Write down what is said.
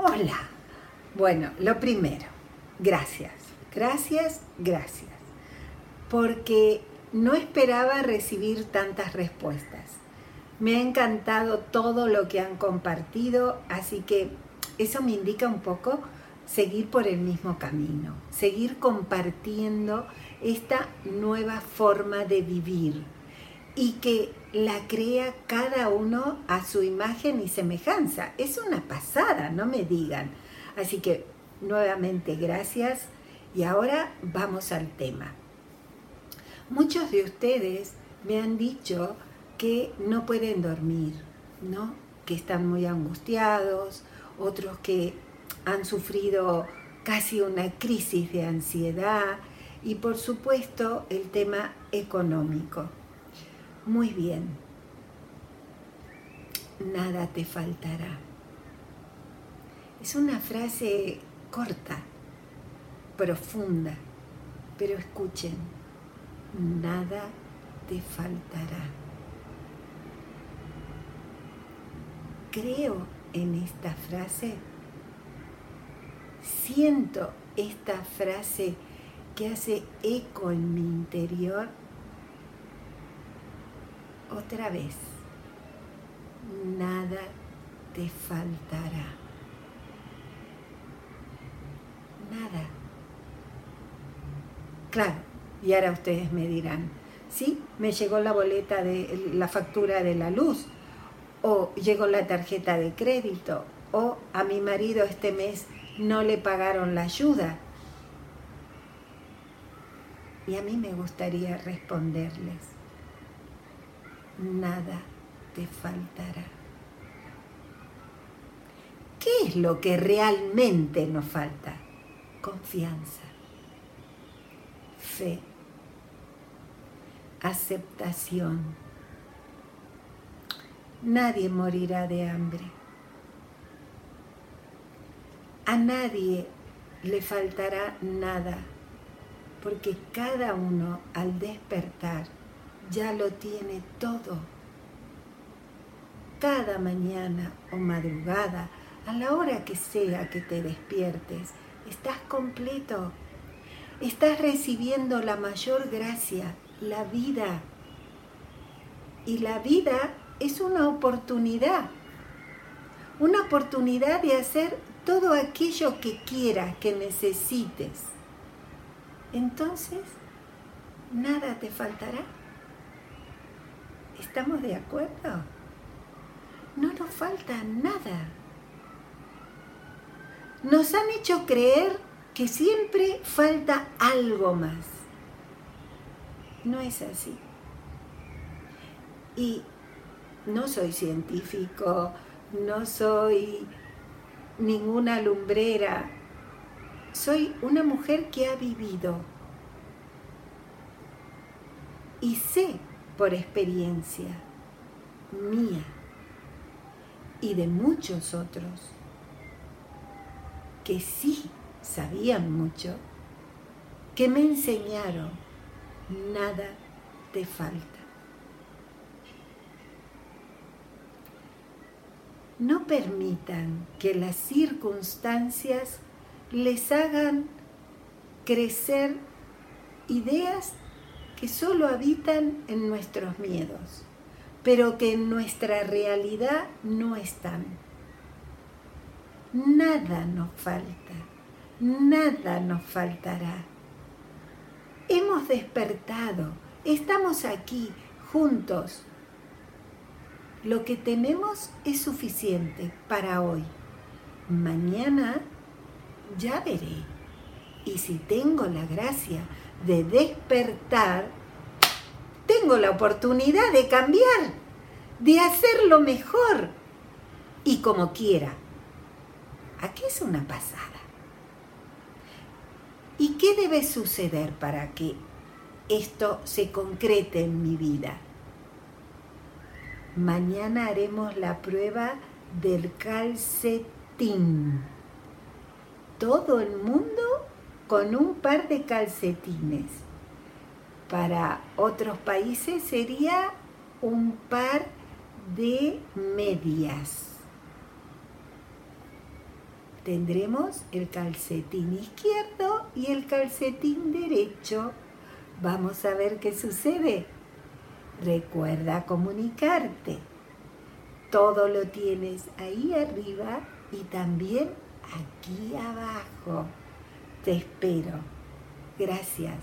Hola. Bueno, lo primero, gracias. Gracias, gracias. Porque no esperaba recibir tantas respuestas. Me ha encantado todo lo que han compartido, así que eso me indica un poco seguir por el mismo camino, seguir compartiendo esta nueva forma de vivir y que la crea cada uno a su imagen y semejanza. Es una pasada, no me digan. Así que nuevamente gracias y ahora vamos al tema. Muchos de ustedes me han dicho que no pueden dormir, ¿no? Que están muy angustiados, otros que han sufrido casi una crisis de ansiedad y por supuesto el tema económico. Muy bien, nada te faltará. Es una frase corta, profunda, pero escuchen, nada te faltará. Creo en esta frase, siento esta frase que hace eco en mi interior otra vez. Nada te faltará. Nada. Claro, y ahora ustedes me dirán, sí, me llegó la boleta de la factura de la luz, o llegó la tarjeta de crédito, o a mi marido este mes no le pagaron la ayuda. Y a mí me gustaría responderles, nada te faltará. ¿Qué es lo que realmente nos falta? Confianza, fe, aceptación. Nadie morirá de hambre. A nadie le faltará nada, porque cada uno al despertar ya lo tiene todo. Cada mañana o madrugada, a la hora que sea que te despiertes, estás completo. Estás recibiendo la mayor gracia, la vida. Y la vida es una oportunidad. Una oportunidad de hacer todo aquello que quieras, que necesites. Entonces, nada te faltará. ¿Estamos de acuerdo? No nos falta nada. Nos han hecho creer que siempre falta algo más. No es así. Y no soy científico, no soy ninguna lumbrera. Soy una mujer que ha vivido y sé por experiencia mía y de muchos otros que sí sabían mucho, que me enseñaron, nada te falta. No permitan que las circunstancias les hagan crecer ideas que solo habitan en nuestros miedos, pero que en nuestra realidad no están. Nada nos falta, nada nos faltará. Hemos despertado, estamos aquí juntos. Lo que tenemos es suficiente para hoy. Mañana ya veré. Y si tengo la gracia de despertar, tengo la oportunidad de cambiar, de hacerlo mejor y como quiera. Aquí es una pasada. ¿Y qué debe suceder para que esto se concrete en mi vida? Mañana haremos la prueba del calcetín. Todo el mundo con un par de calcetines. Para otros países sería un par de medias. tendremos el calcetín izquierdo y el calcetín derecho. Vamos a ver qué sucede. Recuerda comunicarte. Todo lo tienes ahí arriba y también aquí abajo. Te espero. Gracias.